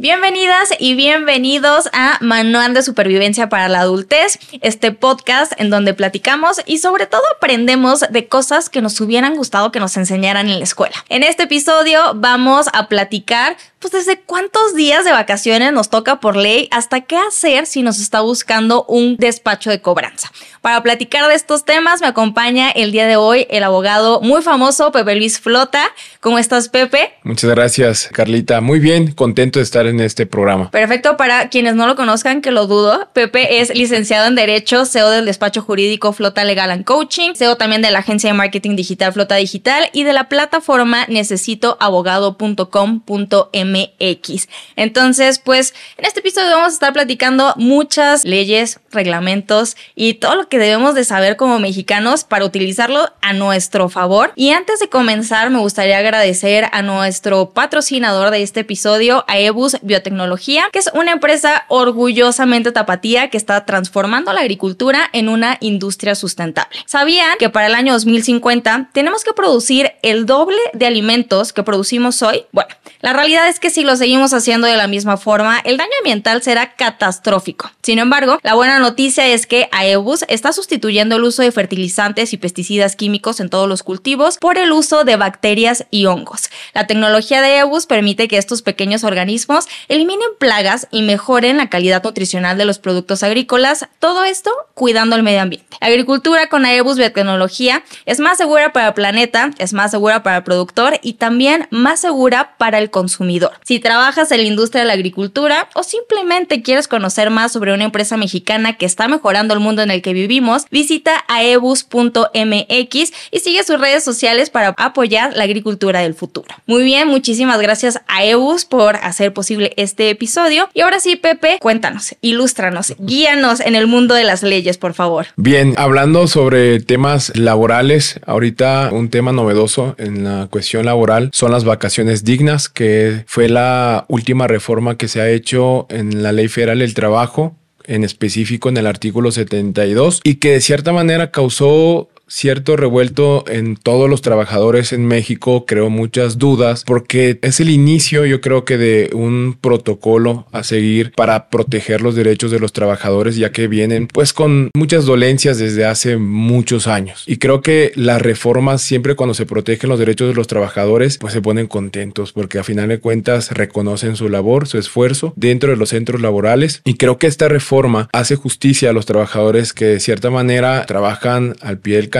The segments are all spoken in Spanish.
Bienvenidas y bienvenidos a Manual de Supervivencia para la Adultez, este podcast en donde platicamos y sobre todo aprendemos de cosas que nos hubieran gustado que nos enseñaran en la escuela. En este episodio vamos a platicar pues desde cuántos días de vacaciones nos toca por ley hasta qué hacer si nos está buscando un despacho de cobranza. Para platicar de estos temas me acompaña el día de hoy el abogado muy famoso Pepe Luis Flota. ¿Cómo estás, Pepe? Muchas gracias, Carlita. Muy bien, contento de estar en este programa. Perfecto, para quienes no lo conozcan, que lo dudo, Pepe es licenciado en Derecho, CEO del despacho jurídico Flota Legal and Coaching, CEO también de la agencia de marketing digital Flota Digital y de la plataforma necesitoabogado.com.mx MX. Entonces, pues en este episodio vamos a estar platicando muchas leyes, reglamentos y todo lo que debemos de saber como mexicanos para utilizarlo a nuestro favor. Y antes de comenzar, me gustaría agradecer a nuestro patrocinador de este episodio, a Ebus Biotecnología, que es una empresa orgullosamente tapatía que está transformando la agricultura en una industria sustentable. ¿Sabían que para el año 2050 tenemos que producir el doble de alimentos que producimos hoy? Bueno, la realidad es que si lo seguimos haciendo de la misma forma, el daño ambiental será catastrófico. Sin embargo, la buena noticia es que AEBUS está sustituyendo el uso de fertilizantes y pesticidas químicos en todos los cultivos por el uso de bacterias y hongos. La tecnología de AEBUS permite que estos pequeños organismos eliminen plagas y mejoren la calidad nutricional de los productos agrícolas, todo esto cuidando el medio ambiente. Agricultura con AEBUS biotecnología es más segura para el planeta, es más segura para el productor y también más segura para el consumidor. Si trabajas en la industria de la agricultura o simplemente quieres conocer más sobre una empresa mexicana que está mejorando el mundo en el que vivimos, visita aebus.mx y sigue sus redes sociales para apoyar la agricultura del futuro. Muy bien, muchísimas gracias a Ebus por hacer posible este episodio. Y ahora sí, Pepe, cuéntanos, ilústranos, guíanos en el mundo de las leyes, por favor. Bien, hablando sobre temas laborales, ahorita un tema novedoso en la cuestión laboral son las vacaciones dignas que fue la última reforma que se ha hecho en la Ley Federal del Trabajo, en específico en el artículo 72, y que de cierta manera causó cierto revuelto en todos los trabajadores en México, creo muchas dudas, porque es el inicio yo creo que de un protocolo a seguir para proteger los derechos de los trabajadores, ya que vienen pues con muchas dolencias desde hace muchos años. Y creo que las reformas siempre cuando se protegen los derechos de los trabajadores, pues se ponen contentos, porque a final de cuentas reconocen su labor, su esfuerzo dentro de los centros laborales. Y creo que esta reforma hace justicia a los trabajadores que de cierta manera trabajan al pie del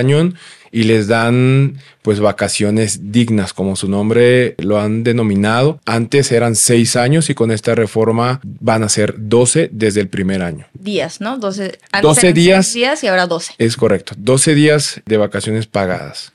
y les dan pues vacaciones dignas, como su nombre lo han denominado. Antes eran seis años y con esta reforma van a ser 12 desde el primer año. Días, ¿no? 12, 12 días. días y ahora 12. Es correcto, 12 días de vacaciones pagadas.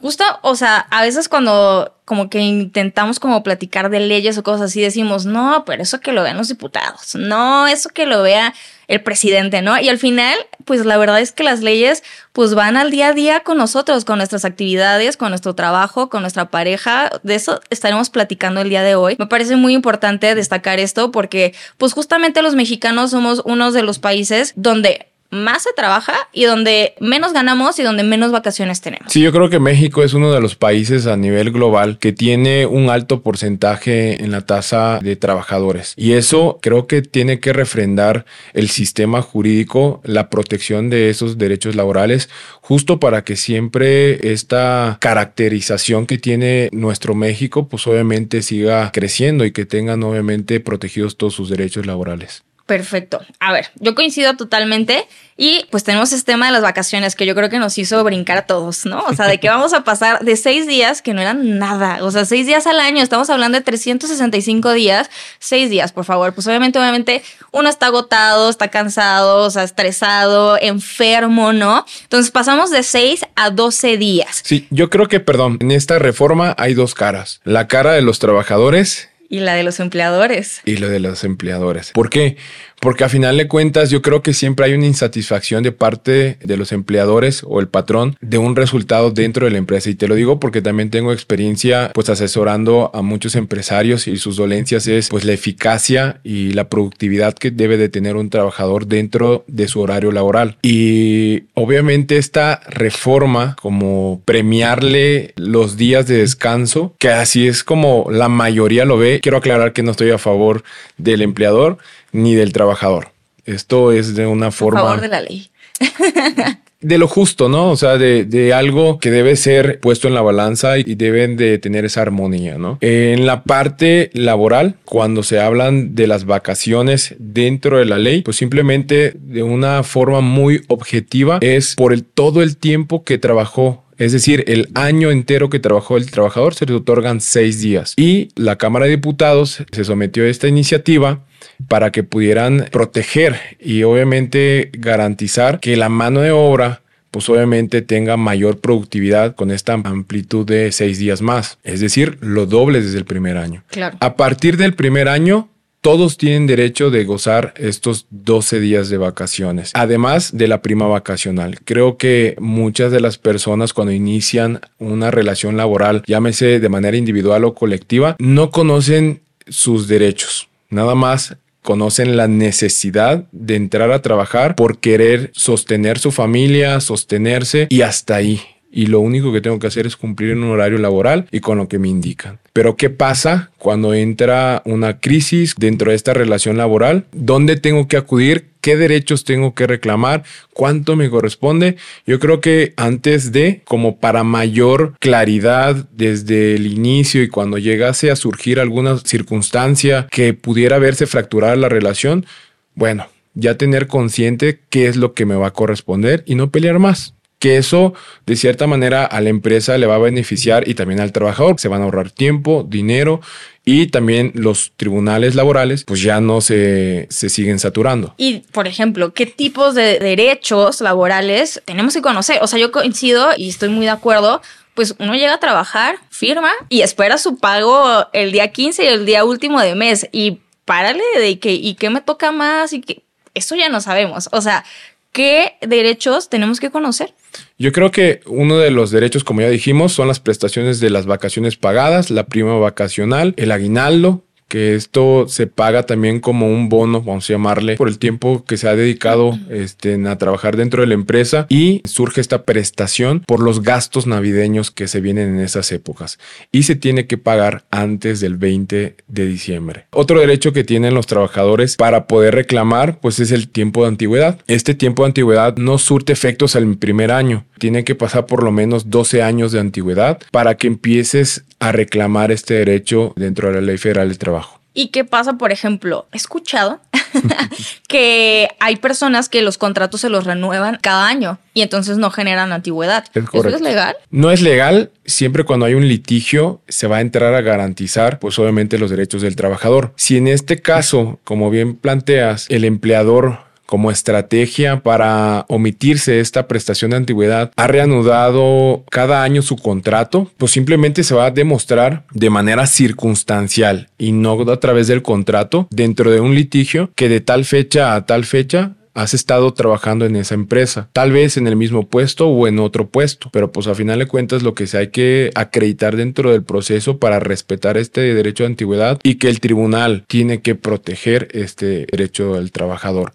Justo, o sea, a veces cuando como que intentamos como platicar de leyes o cosas así, decimos, no, pero eso que lo vean los diputados, no, eso que lo vea el presidente, ¿no? Y al final, pues la verdad es que las leyes pues van al día a día con nosotros, con nuestras actividades, con nuestro trabajo, con nuestra pareja. De eso estaremos platicando el día de hoy. Me parece muy importante destacar esto porque pues justamente los mexicanos somos uno de los países donde más se trabaja y donde menos ganamos y donde menos vacaciones tenemos. Sí, yo creo que México es uno de los países a nivel global que tiene un alto porcentaje en la tasa de trabajadores. Y eso creo que tiene que refrendar el sistema jurídico, la protección de esos derechos laborales, justo para que siempre esta caracterización que tiene nuestro México, pues obviamente siga creciendo y que tengan obviamente protegidos todos sus derechos laborales. Perfecto. A ver, yo coincido totalmente y pues tenemos este tema de las vacaciones que yo creo que nos hizo brincar a todos, ¿no? O sea, de que vamos a pasar de seis días que no eran nada, o sea, seis días al año, estamos hablando de 365 días, seis días, por favor. Pues obviamente, obviamente uno está agotado, está cansado, o sea, estresado, enfermo, ¿no? Entonces pasamos de seis a 12 días. Sí, yo creo que, perdón, en esta reforma hay dos caras. La cara de los trabajadores y la de los empleadores. Y la de los empleadores. ¿Por qué? Porque a final de cuentas yo creo que siempre hay una insatisfacción de parte de los empleadores o el patrón de un resultado dentro de la empresa. Y te lo digo porque también tengo experiencia pues asesorando a muchos empresarios y sus dolencias es pues la eficacia y la productividad que debe de tener un trabajador dentro de su horario laboral. Y obviamente esta reforma como premiarle los días de descanso, que así es como la mayoría lo ve. Quiero aclarar que no estoy a favor del empleador ni del trabajador. Esto es de una forma... A favor de la ley. de lo justo, ¿no? O sea, de, algo que debe ser puesto en la balanza y deben de tener esa armonía, ¿no? En la parte laboral, cuando se hablan de las vacaciones dentro de la ley, pues simplemente de una forma muy objetiva es por el todo el tiempo que trabajó es decir, el año entero que trabajó el trabajador se le otorgan seis días. Y la Cámara de Diputados se sometió a esta iniciativa para que pudieran proteger y obviamente garantizar que la mano de obra pues obviamente tenga mayor productividad con esta amplitud de seis días más, es decir, lo doble desde el primer año. Claro. A partir del primer año, todos tienen derecho de gozar estos 12 días de vacaciones, además de la prima vacacional. Creo que muchas de las personas cuando inician una relación laboral, llámese de manera individual o colectiva, no conocen sus derechos. Nada más conocen la necesidad de entrar a trabajar por querer sostener su familia, sostenerse y hasta ahí y lo único que tengo que hacer es cumplir en un horario laboral y con lo que me indican. Pero ¿qué pasa cuando entra una crisis dentro de esta relación laboral? ¿Dónde tengo que acudir? ¿Qué derechos tengo que reclamar? ¿Cuánto me corresponde? Yo creo que antes de, como para mayor claridad desde el inicio y cuando llegase a surgir alguna circunstancia que pudiera verse fracturar la relación, bueno, ya tener consciente qué es lo que me va a corresponder y no pelear más que eso de cierta manera a la empresa le va a beneficiar y también al trabajador. Se van a ahorrar tiempo, dinero y también los tribunales laborales pues ya no se, se siguen saturando. Y, por ejemplo, ¿qué tipos de derechos laborales tenemos que conocer? O sea, yo coincido y estoy muy de acuerdo pues uno llega a trabajar, firma y espera su pago el día 15 y el día último de mes y párale de que y qué me toca más y que eso ya no sabemos. O sea, ¿qué derechos tenemos que conocer? Yo creo que uno de los derechos, como ya dijimos, son las prestaciones de las vacaciones pagadas, la prima vacacional, el aguinaldo, que esto se paga también como un bono, vamos a llamarle, por el tiempo que se ha dedicado este, a trabajar dentro de la empresa y surge esta prestación por los gastos navideños que se vienen en esas épocas y se tiene que pagar antes del 20 de diciembre. Otro derecho que tienen los trabajadores para poder reclamar pues es el tiempo de antigüedad. Este tiempo de antigüedad no surte efectos al primer año, tiene que pasar por lo menos 12 años de antigüedad para que empieces a reclamar este derecho dentro de la Ley Federal del Trabajo. ¿Y qué pasa, por ejemplo? He escuchado que hay personas que los contratos se los renuevan cada año y entonces no generan antigüedad. ¿Eso es legal? No es legal. Siempre cuando hay un litigio se va a entrar a garantizar, pues obviamente, los derechos del trabajador. Si en este caso, como bien planteas, el empleador como estrategia para omitirse esta prestación de antigüedad ha reanudado cada año su contrato, pues simplemente se va a demostrar de manera circunstancial y no a través del contrato dentro de un litigio que de tal fecha a tal fecha has estado trabajando en esa empresa, tal vez en el mismo puesto o en otro puesto, pero pues a final de cuentas lo que se hay que acreditar dentro del proceso para respetar este derecho de antigüedad y que el tribunal tiene que proteger este derecho del trabajador.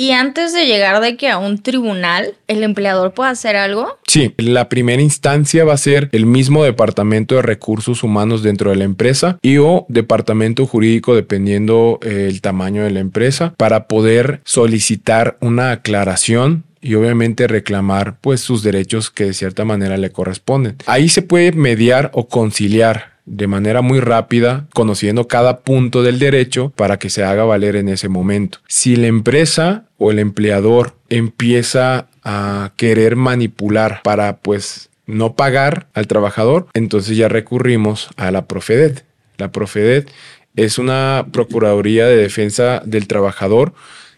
Y antes de llegar de que a un tribunal, el empleador pueda hacer algo. Sí, la primera instancia va a ser el mismo departamento de recursos humanos dentro de la empresa y o departamento jurídico dependiendo eh, el tamaño de la empresa para poder solicitar una aclaración y obviamente reclamar pues sus derechos que de cierta manera le corresponden. Ahí se puede mediar o conciliar de manera muy rápida, conociendo cada punto del derecho para que se haga valer en ese momento. Si la empresa o el empleador empieza a querer manipular para pues no pagar al trabajador, entonces ya recurrimos a la Profedet. La Profedet es una Procuraduría de Defensa del Trabajador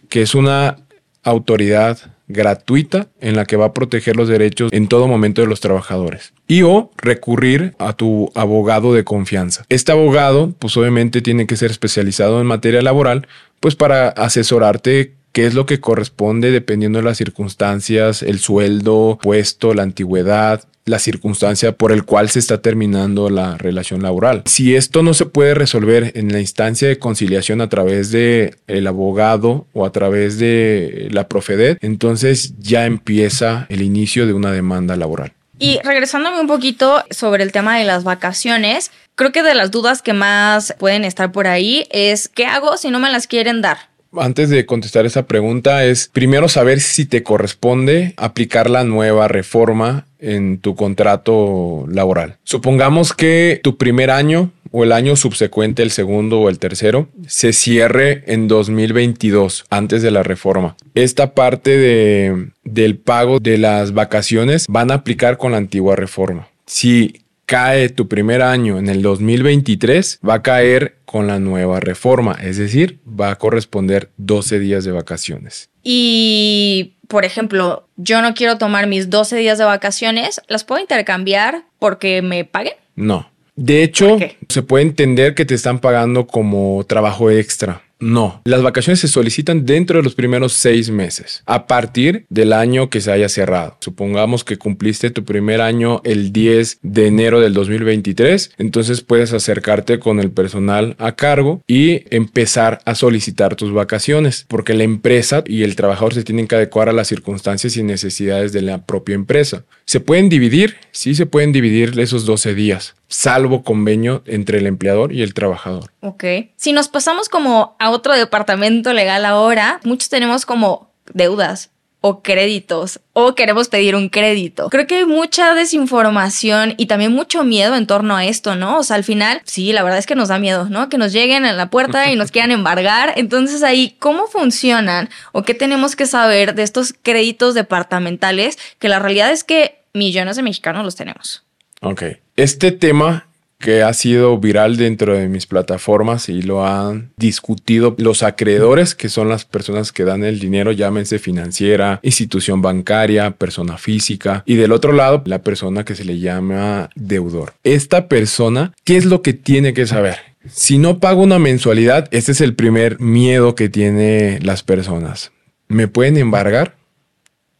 que es una autoridad gratuita en la que va a proteger los derechos en todo momento de los trabajadores. Y o recurrir a tu abogado de confianza. Este abogado, pues obviamente tiene que ser especializado en materia laboral pues para asesorarte qué es lo que corresponde dependiendo de las circunstancias, el sueldo, puesto, la antigüedad, la circunstancia por el cual se está terminando la relación laboral. Si esto no se puede resolver en la instancia de conciliación a través de el abogado o a través de la Profedet, entonces ya empieza el inicio de una demanda laboral. Y regresándome un poquito sobre el tema de las vacaciones, creo que de las dudas que más pueden estar por ahí es ¿qué hago si no me las quieren dar? Antes de contestar esa pregunta es primero saber si te corresponde aplicar la nueva reforma en tu contrato laboral. Supongamos que tu primer año o el año subsecuente, el segundo o el tercero, se cierre en 2022, antes de la reforma. Esta parte de, del pago de las vacaciones van a aplicar con la antigua reforma. Si cae tu primer año en el 2023, va a caer con la nueva reforma, es decir, va a corresponder 12 días de vacaciones. Y, por ejemplo, yo no quiero tomar mis 12 días de vacaciones, ¿las puedo intercambiar porque me paguen? No. De hecho, se puede entender que te están pagando como trabajo extra. No, las vacaciones se solicitan dentro de los primeros seis meses, a partir del año que se haya cerrado. Supongamos que cumpliste tu primer año el 10 de enero del 2023, entonces puedes acercarte con el personal a cargo y empezar a solicitar tus vacaciones, porque la empresa y el trabajador se tienen que adecuar a las circunstancias y necesidades de la propia empresa. ¿Se pueden dividir? Sí, se pueden dividir esos 12 días salvo convenio entre el empleador y el trabajador. Ok. Si nos pasamos como a otro departamento legal ahora, muchos tenemos como deudas o créditos o queremos pedir un crédito. Creo que hay mucha desinformación y también mucho miedo en torno a esto, ¿no? O sea, al final, sí, la verdad es que nos da miedo, ¿no? Que nos lleguen a la puerta y nos quieran embargar. Entonces ahí, ¿cómo funcionan o qué tenemos que saber de estos créditos departamentales? Que la realidad es que millones de mexicanos los tenemos. Ok. Este tema que ha sido viral dentro de mis plataformas y lo han discutido los acreedores, que son las personas que dan el dinero, llámense financiera, institución bancaria, persona física, y del otro lado, la persona que se le llama deudor. Esta persona, ¿qué es lo que tiene que saber? Si no pago una mensualidad, este es el primer miedo que tienen las personas. ¿Me pueden embargar?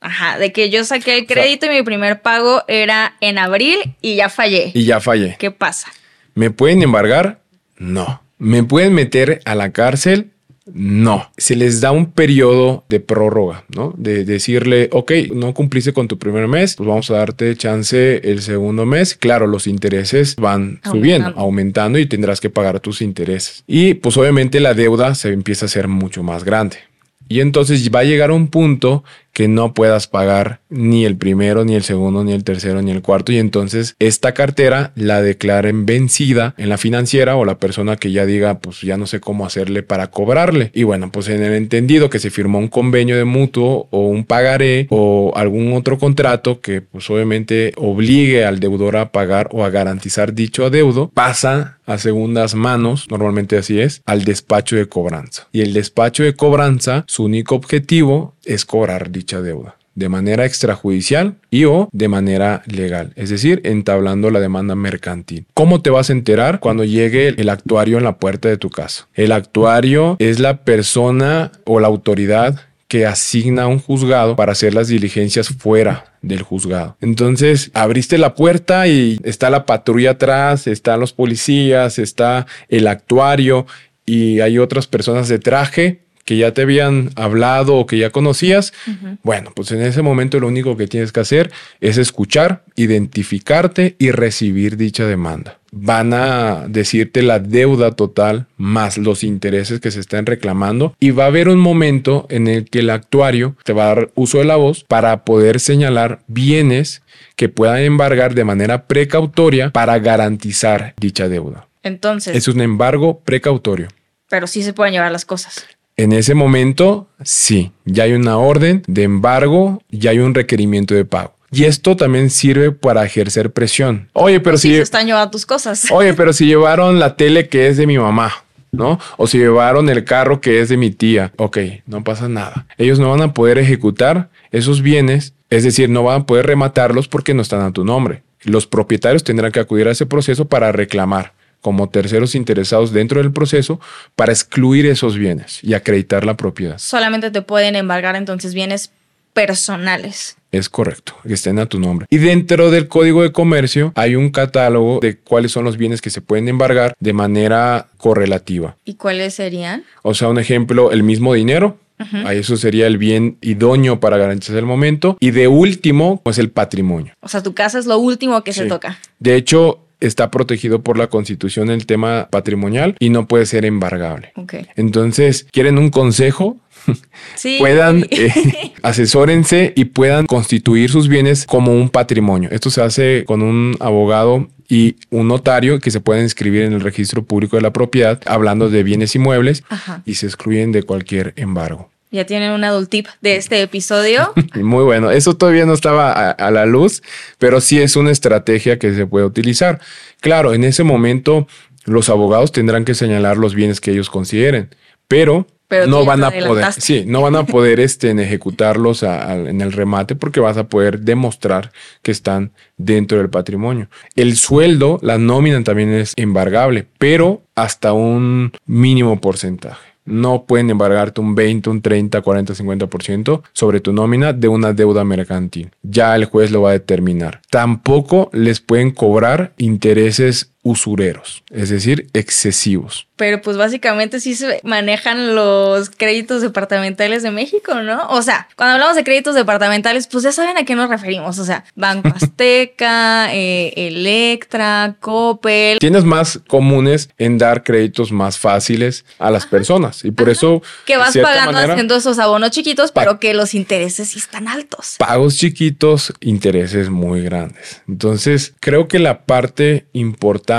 Ajá, de que yo saqué el crédito y mi primer pago era en abril y ya fallé. Y ya fallé. ¿Qué pasa? ¿Me pueden embargar? No. ¿Me pueden meter a la cárcel? No, se les da un periodo de prórroga, ¿no? De decirle, ok, no cumpliste con tu primer mes, pues vamos a darte chance el segundo mes. Claro, los intereses van subiendo, aumentando y tendrás que pagar tus intereses. Y pues obviamente la deuda se empieza a hacer mucho más grande. Y entonces va a llegar un punto que no puedas pagar ni el primero, ni el segundo, ni el tercero, ni el cuarto. Y entonces esta cartera la declaren vencida en la financiera o la persona que ya diga, pues ya no sé cómo hacerle para cobrarle. Y bueno, pues en el entendido que se firmó un convenio de mutuo o un pagaré o algún otro contrato que pues obviamente obligue al deudor a pagar o a garantizar dicho adeudo, pasa a segundas manos, normalmente así es, al despacho de cobranza. Y el despacho de cobranza, su único objetivo es cobrar dicha deuda de manera extrajudicial y o de manera legal, es decir, entablando la demanda mercantil. ¿Cómo te vas a enterar cuando llegue el actuario en la puerta de tu casa? El actuario es la persona o la autoridad que asigna a un juzgado para hacer las diligencias fuera del juzgado. Entonces, abriste la puerta y está la patrulla atrás, están los policías, está el actuario y hay otras personas de traje que ya te habían hablado o que ya conocías, bueno, pues en ese momento lo único que tienes que hacer es escuchar, identificarte y recibir dicha demanda. Van a decirte la deuda total más los intereses que se están reclamando y va a haber un momento en el que el actuario te va a dar uso de la voz para poder señalar bienes que puedan embargar de manera precautoria para garantizar dicha deuda. Entonces. Es un embargo precautorio. Pero sí se pueden llevar las cosas. En ese momento, sí, ya hay una orden de embargo, ya hay un requerimiento de pago. Y esto también sirve para ejercer presión. Oye, pero si... se están llevando tus cosas. Oye, pero si llevaron la tele que es de mi mamá, ¿no? O si llevaron el carro que es de mi tía. Ok, no pasa nada. Ellos no van a poder ejecutar esos bienes, es decir, no van a poder rematarlos porque no están a tu nombre. Los propietarios tendrán que acudir a ese proceso para reclamar como terceros interesados dentro del proceso para excluir esos bienes y acreditar la propiedad. Solamente te pueden embargar entonces bienes personales. Es correcto, que estén a tu nombre. Y dentro del código de comercio hay un catálogo de cuáles son los bienes que se pueden embargar de manera correlativa. ¿Y cuáles serían? O sea, un ejemplo, el mismo dinero. Eso sería el bien idóneo para garantizar el momento. Y de último, pues el patrimonio. O sea, tu casa es lo último que se toca. De hecho, está protegido por la constitución el tema patrimonial y no puede ser embargable. Okay. Entonces, ¿quieren un consejo? puedan eh, asesórense y puedan constituir sus bienes como un patrimonio. Esto se hace con un abogado y un notario que se pueden inscribir en el registro público de la propiedad hablando de bienes inmuebles y se excluyen de cualquier embargo. Ya tienen un adult tip de este episodio. Muy bueno. Eso todavía no estaba a, la luz, pero sí es una estrategia que se puede utilizar. Claro, en ese momento los abogados tendrán que señalar los bienes que ellos consideren, pero no van a poder, sí, no van a poder este, en ejecutarlos en el remate porque vas a poder demostrar que están dentro del patrimonio. El sueldo, la nómina también es embargable, pero hasta un mínimo porcentaje. No pueden embargarte un 20, un 30, 40, 50% sobre tu nómina de una deuda mercantil. Ya el juez lo va a determinar. Tampoco les pueden cobrar intereses usureros, es decir, excesivos. Pero pues básicamente sí se manejan los créditos departamentales de México, ¿no? O sea, cuando hablamos de créditos departamentales, pues ya saben a qué nos referimos. O sea, Banco Azteca, eh, Electra, Coppel. Tienes más comunes en dar créditos más fáciles a las personas y por eso... Que vas pagando haciendo esos abonos chiquitos, pero que los intereses sí están altos. Pagos chiquitos, intereses muy grandes. Entonces, creo que la parte importante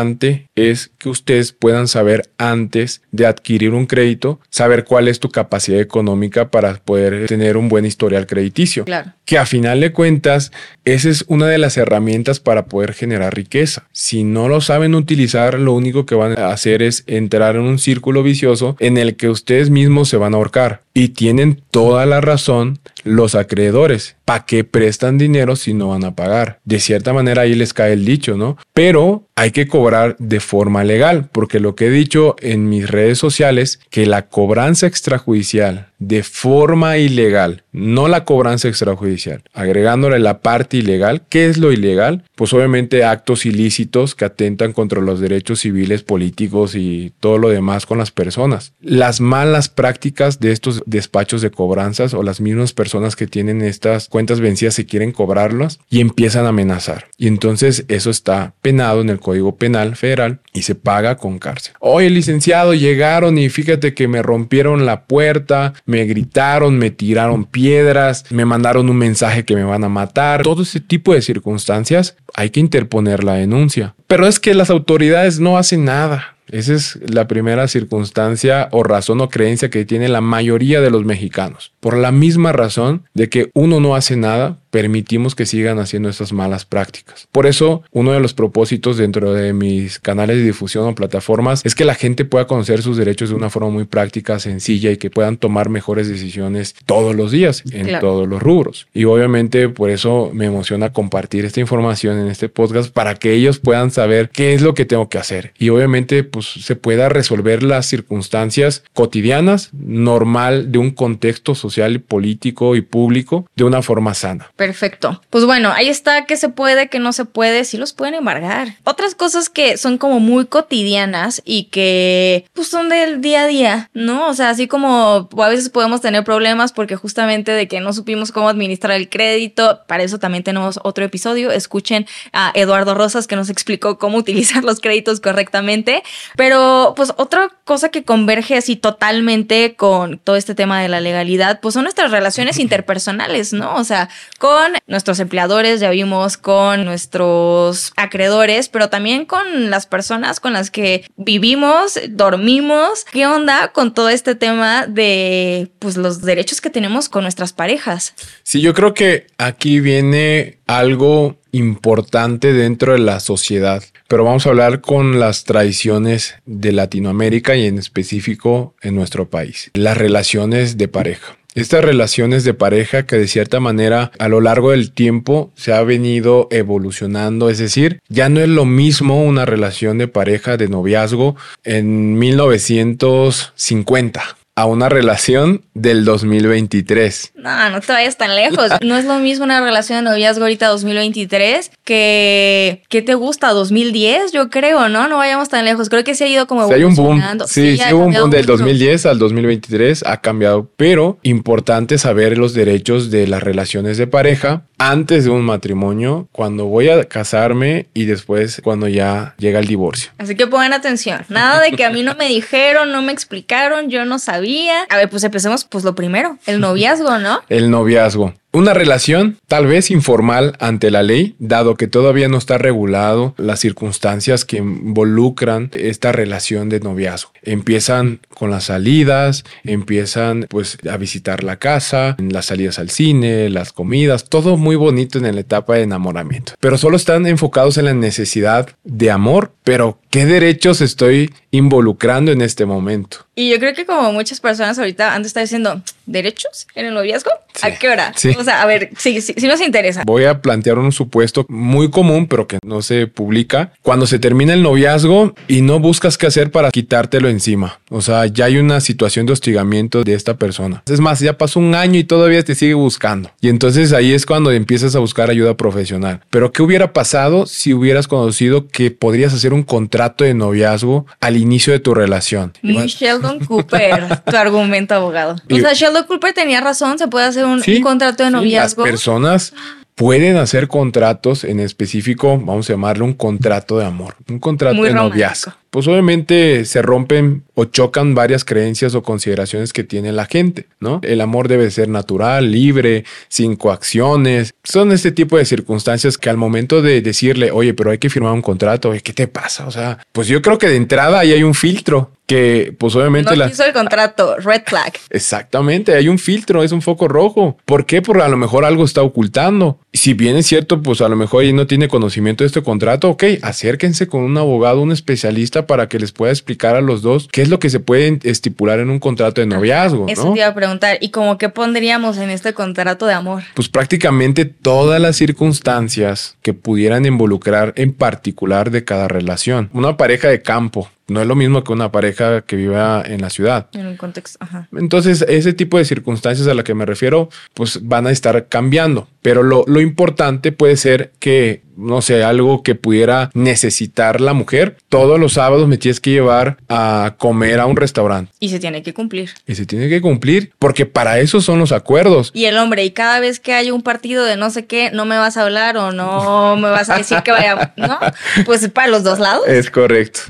es que ustedes puedan saber antes de adquirir un crédito, saber cuál es tu capacidad económica para poder tener un buen historial crediticio. Claro. Que a final de cuentas, esa es una de las herramientas para poder generar riqueza. Si no lo saben utilizar, lo único que van a hacer es entrar en un círculo vicioso en el que ustedes mismos se van a ahorcar. Y tienen toda la razón los acreedores. ¿Para qué prestan dinero si no van a pagar? De cierta manera ahí les cae el dicho, ¿no? Pero hay que cobrar de forma legal, porque lo que he dicho en mis redes sociales, que la cobranza extrajudicial de forma ilegal, no la cobranza extrajudicial, agregándole la parte ilegal. ¿Qué es lo ilegal? Pues obviamente actos ilícitos que atentan contra los derechos civiles, políticos y todo lo demás con las personas. Las malas prácticas de estos despachos de cobranzas o las mismas personas que tienen estas cuentas vencidas se quieren cobrarlas y empiezan a amenazar. Y entonces eso está penado en el Código Penal Federal y se paga con cárcel. Oye, licenciado, llegaron y fíjate que me rompieron la puerta, me gritaron, me tiraron piedras, me mandaron un mensaje que me van a matar. Todo ese tipo de circunstancias hay que interponer la denuncia. Pero es que las autoridades no hacen nada. Esa es la primera circunstancia o razón o creencia que tiene la mayoría de los mexicanos. Por la misma razón de que uno no hace nada, permitimos que sigan haciendo esas malas prácticas. Por eso, uno de los propósitos dentro de mis canales de difusión o plataformas es que la gente pueda conocer sus derechos de una forma muy práctica, sencilla y que puedan tomar mejores decisiones todos los días en todos los rubros. Y obviamente por eso me emociona compartir esta información en este podcast para que ellos puedan saber qué es lo que tengo que hacer. Y obviamente pues se pueda resolver las circunstancias cotidianas, normal de un contexto social, político y público de una forma sana. Perfecto. Pues bueno, ahí está que se puede, que no se puede, sí los pueden embargar. Otras cosas que son como muy cotidianas y que pues son del día a día, ¿no? O sea, así como a veces podemos tener problemas porque justamente de que no supimos cómo administrar el crédito, para eso también tenemos otro episodio. Escuchen a Eduardo Rosas que nos explicó cómo utilizar los créditos correctamente. Pero pues otra cosa que converge así totalmente con todo este tema de la legalidad, pues son nuestras relaciones interpersonales, ¿no? O sea, con con nuestros empleadores, ya vimos con nuestros acreedores, pero también con las personas con las que vivimos, dormimos. ¿Qué onda con todo este tema de pues los derechos que tenemos con nuestras parejas? Sí, yo creo que aquí viene algo importante dentro de la sociedad, pero vamos a hablar con las tradiciones de Latinoamérica y en específico en nuestro país, las relaciones de pareja. Estas relaciones de pareja que de cierta manera a lo largo del tiempo se ha venido evolucionando, es decir, ya no es lo mismo una relación de pareja de noviazgo en 1950 a una relación del 2023. No, no te vayas tan lejos. No es lo mismo una relación de noviazgo ahorita 2023 que ¿qué te gusta? 2010, yo creo, ¿no? No vayamos tan lejos. Creo que se ha ido como sí, hay un boom. Sí, sí, hubo un boom del 2010 al 2023 ha cambiado, pero importante saber los derechos de las relaciones de pareja antes de un matrimonio, cuando voy a casarme y después cuando ya llega el divorcio. Así que pongan atención. Nada de que a mí no me dijeron, no me explicaron, yo no sabía a ver, pues empecemos, pues lo primero, el noviazgo, ¿no? El noviazgo. Una relación tal vez informal ante la ley, dado que todavía no está regulado las circunstancias que involucran esta relación de noviazgo. Empiezan con las salidas, empiezan pues a visitar la casa, las salidas al cine, las comidas, todo muy bonito en la etapa de enamoramiento. Pero solo están enfocados en la necesidad de amor, pero ¿qué derechos estoy involucrando en este momento? Y yo creo que como muchas personas ahorita han de estar diciendo, ¿derechos en el noviazgo? ¿A qué hora? Sí. O sea, a ver, sí, sí, sí nos interesa. Voy a plantear un supuesto muy común, pero que no se publica. Cuando se termina el noviazgo y no buscas qué hacer para quitártelo encima. O sea, ya hay una situación de hostigamiento de esta persona. Es más, ya pasó un año y todavía te sigue buscando. Y entonces ahí es cuando empiezas a buscar ayuda profesional. Pero ¿qué hubiera pasado si hubieras conocido que podrías hacer un contrato de noviazgo al inicio de tu relación? Sheldon Cooper, tu argumento abogado. O sea, Sheldon Cooper tenía razón, se puede hacer un, contrato de noviazgo. las personas pueden hacer contratos en específico, vamos a llamarlo un contrato de amor, un contrato de noviazgo pues obviamente se rompen o chocan varias creencias o consideraciones que tiene la gente, ¿no? El amor debe ser natural, libre, sin coacciones. Son este tipo de circunstancias que al momento de decirle, oye, pero hay que firmar un contrato, ¿qué te pasa? O sea, pues yo creo que de entrada ahí hay un filtro que pues obviamente no hizo el contrato, red flag. Exactamente, hay un filtro, es un foco rojo. ¿Por qué? Porque a lo mejor algo está ocultando. Si bien es cierto, pues a lo mejor ahí no tiene conocimiento de este contrato, ok, acérquense con un abogado, un especialista para que les pueda explicar a los dos qué es lo que se puede estipular en un contrato de noviazgo. Eso te iba a preguntar. ¿Y cómo qué pondríamos en este contrato de amor? Pues prácticamente todas las circunstancias que pudieran involucrar en particular de cada relación. Una pareja de campo, no es lo mismo que una pareja que viva en la ciudad. En un contexto. Ajá. Entonces, ese tipo de circunstancias a las que me refiero, pues van a estar cambiando. Pero lo, lo importante puede ser que no sé, algo que pudiera necesitar la mujer. Todos los sábados me tienes que llevar a comer a un restaurante. Y se tiene que cumplir. Y se tiene que cumplir, porque para eso son los acuerdos. Y el hombre, y cada vez que hay un partido de no sé qué, no me vas a hablar o no me vas a decir que vaya, ¿no? Pues para los dos lados. Es correcto.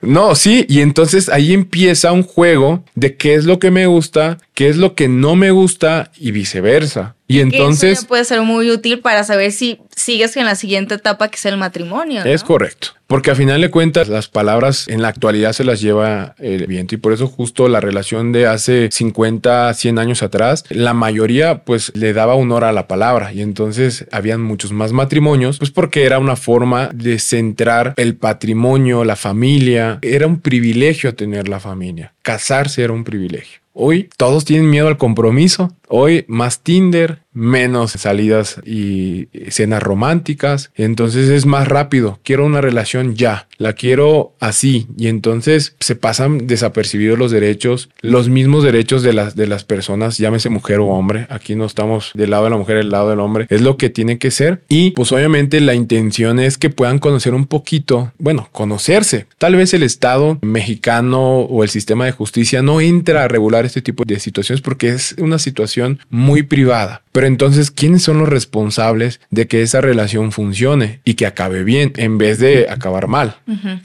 No, sí, y entonces ahí empieza un juego de qué es lo que me gusta, qué es lo que no me gusta y viceversa. Y entonces... Eso puede ser muy útil para saber si sigues en la siguiente etapa que es el matrimonio. Es correcto. Porque a final de cuentas las palabras en la actualidad se las lleva el viento y por eso justo la relación de hace 50, 100 años atrás, la mayoría pues le daba honor a la palabra y entonces habían muchos más matrimonios pues porque era una forma de centrar el patrimonio, la familia. Era un privilegio tener la familia. Casarse era un privilegio. Hoy todos tienen miedo al compromiso. Hoy más Tinder, menos salidas y cenas románticas. Entonces es más rápido. Quiero una relación ya. La quiero así. Y entonces se pasan desapercibidos los derechos, los mismos derechos de las, de las personas, llámese mujer o hombre. Aquí no estamos del lado de la mujer, del lado del hombre. Es lo que tiene que ser. Y pues obviamente la intención es que puedan conocer un poquito, bueno, conocerse. Tal vez el Estado mexicano o el sistema de justicia no entra a regular este tipo de situaciones porque es una situación muy privada. Pero entonces, ¿quiénes son los responsables de que esa relación funcione y que acabe bien en vez de acabar mal?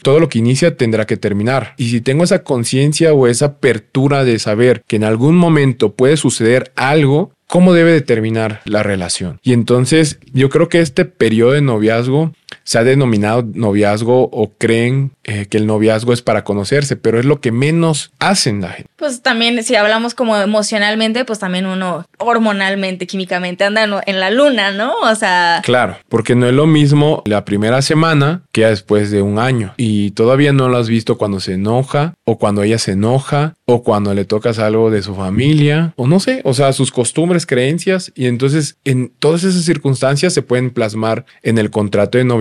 Todo lo que inicia tendrá que terminar. Y si tengo esa conciencia o esa apertura de saber que en algún momento puede suceder algo, ¿cómo debe de terminar la relación? Y entonces, yo creo que este periodo de noviazgo se ha denominado noviazgo o creen eh, que el noviazgo es para conocerse, pero es lo que menos hacen la gente. Pues también si hablamos como emocionalmente, pues también uno hormonalmente, químicamente anda en la luna, ¿no? O sea... Claro, porque no es lo mismo la primera semana que después de un año y todavía no lo has visto cuando se enoja o cuando ella se enoja o cuando le tocas algo de su familia o no sé, o sea, sus costumbres, creencias y entonces en todas esas circunstancias se pueden plasmar en el contrato de noviazgo.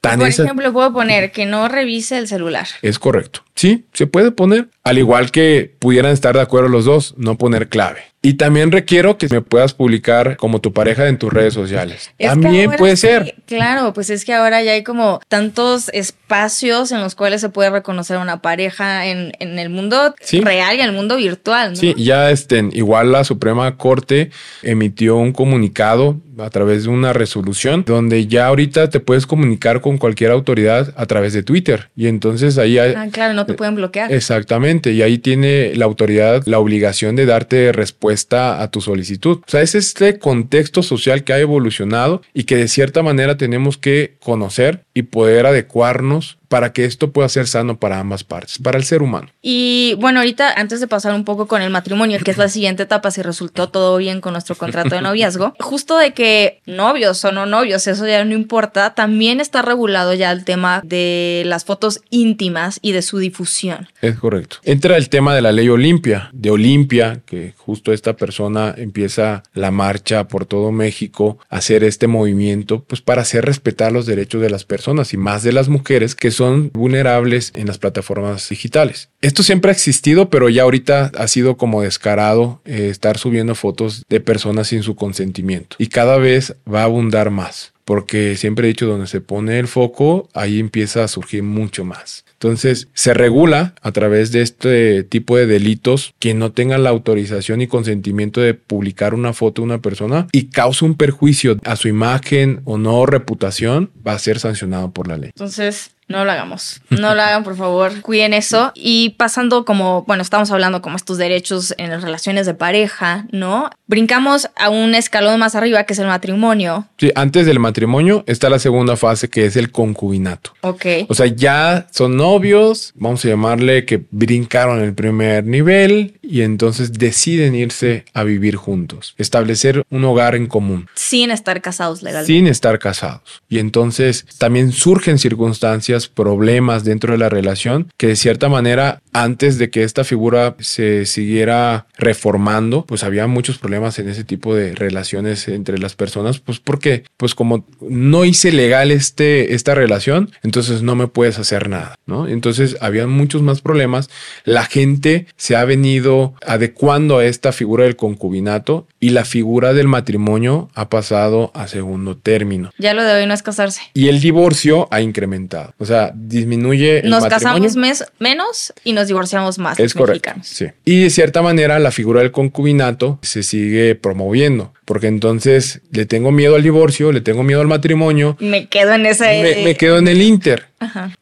Tan Por ejemplo, puedo poner que no revise el celular. Es correcto. Sí, se puede poner, al igual que pudieran estar de acuerdo los dos, no poner clave. Y también requiero que me puedas publicar como tu pareja en tus redes sociales. también puede ser. claro, pues es que ahora ya hay como tantos espacios en los cuales se puede reconocer una pareja en, el mundo real y en el mundo virtual. Sí, ya estén. Igual la Suprema Corte emitió un comunicado a través de una resolución donde ya ahorita te puedes comunicar con cualquier autoridad a través de Twitter. Y entonces ahí hay... Ah, claro, no te pueden bloquear. Exactamente. Y ahí tiene la autoridad la obligación de darte respuesta a tu solicitud. O sea, es este contexto social que ha evolucionado y que de cierta manera tenemos que conocer y poder adecuarnos para que esto pueda ser sano para ambas partes, para el ser humano. Y bueno, ahorita antes de pasar un poco con el matrimonio, que es la siguiente etapa, si resultó todo bien con nuestro contrato de noviazgo, justo de que novios o no novios, eso ya no importa, también está regulado ya el tema de las fotos íntimas y de su difusión. Es correcto. Entra el tema de la ley Olimpia, de Olimpia, que justo esta persona empieza la marcha por todo México, a hacer este movimiento, pues para hacer respetar los derechos de las personas y más de las mujeres que son son vulnerables en las plataformas digitales. Esto siempre ha existido, pero ya ahorita ha sido como descarado eh, estar subiendo fotos de personas sin su consentimiento y cada vez va a abundar más porque siempre he dicho donde se pone el foco, ahí empieza a surgir mucho más. Entonces, se regula a través de este tipo de delitos quien no tenga la autorización y consentimiento de publicar una foto de una persona y causa un perjuicio a su imagen o no reputación, va a ser sancionado por la ley. Entonces, no lo hagamos. No lo hagan, por favor. Cuiden eso. Y pasando como, bueno, estamos hablando como estos derechos en las relaciones de pareja, ¿no? Brincamos a un escalón más arriba, que es el matrimonio. Sí, antes del matrimonio está la segunda fase, que es el concubinato. Ok. O sea, ya son novios, vamos a llamarle que brincaron el primer nivel y entonces deciden irse a vivir juntos, establecer un hogar en común. Sin estar casados legalmente. Sin estar casados. Y entonces también surgen circunstancias problemas dentro de la relación que de cierta manera antes de que esta figura se siguiera reformando, pues había muchos problemas en ese tipo de relaciones entre las personas, pues porque pues como no hice legal este esta relación, entonces no me puedes hacer nada, ¿no? Entonces había muchos más problemas. La gente se ha venido adecuando a esta figura del concubinato y la figura del matrimonio ha pasado a segundo término. Ya lo de hoy no es casarse. Y el divorcio ha incrementado. O sea, disminuye el Nos casamos menos y nos divorciamos más. Es correcto. Sí. Y de cierta manera la figura del concubinato se sigue promoviendo porque entonces le tengo miedo al divorcio, le tengo miedo al matrimonio. Me quedo en ese... Me, quedo en el Inter.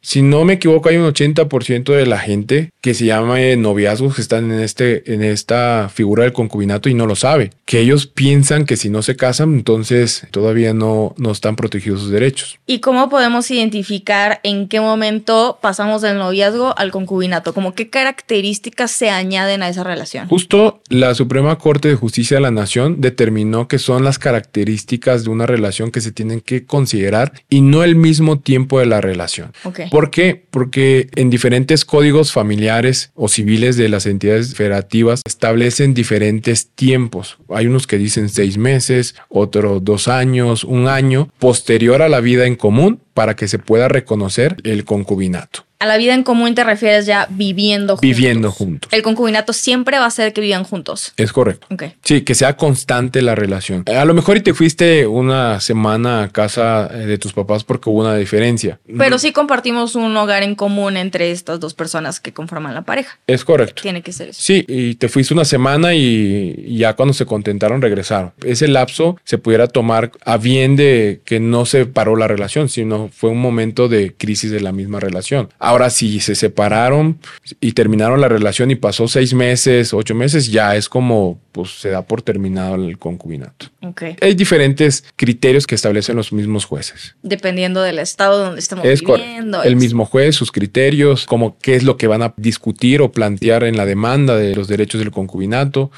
Si no me equivoco, hay un 80% de la gente que se llama noviazgos que están en, este, en esta figura del concubinato y no lo sabe. Que ellos piensan que si no se casan, entonces todavía no, no están protegidos sus derechos. ¿Y cómo podemos identificar en qué momento pasamos del noviazgo al concubinato? ¿Como qué características se añaden a esa relación? Justo la Suprema Corte de Justicia de la Nación determinó que son las características de una relación que se tienen que considerar y no el mismo tiempo de la relación. ¿Por qué? Porque en diferentes códigos familiares o civiles de las entidades federativas establecen diferentes tiempos. Hay unos que dicen seis meses, otros dos años, un año, posterior a la vida en común para que se pueda reconocer el concubinato. A la vida en común te refieres ya viviendo juntos. Viviendo juntos. El concubinato siempre va a ser que vivan juntos. Es correcto. Sí, que sea constante la relación. A lo mejor y te fuiste una semana a casa eh, de tus papás porque hubo una diferencia. Pero sí compartimos un hogar en común entre estas dos personas que conforman la pareja. Es correcto. Tiene que ser eso. Sí, y te fuiste una semana y ya cuando se contentaron regresaron. Ese lapso se pudiera tomar a bien de que no se paró la relación, sino fue un momento de crisis de la misma relación. Ahora, si se separaron y terminaron la relación y pasó seis meses, ocho meses, ya es como pues se da por terminado el concubinato. Ok. Hay diferentes criterios que establecen los mismos jueces. Dependiendo del estado donde estemos Es viviendo. El es- mismo juez, sus criterios, como qué es lo que van a discutir o plantear en la demanda de los derechos del concubinato,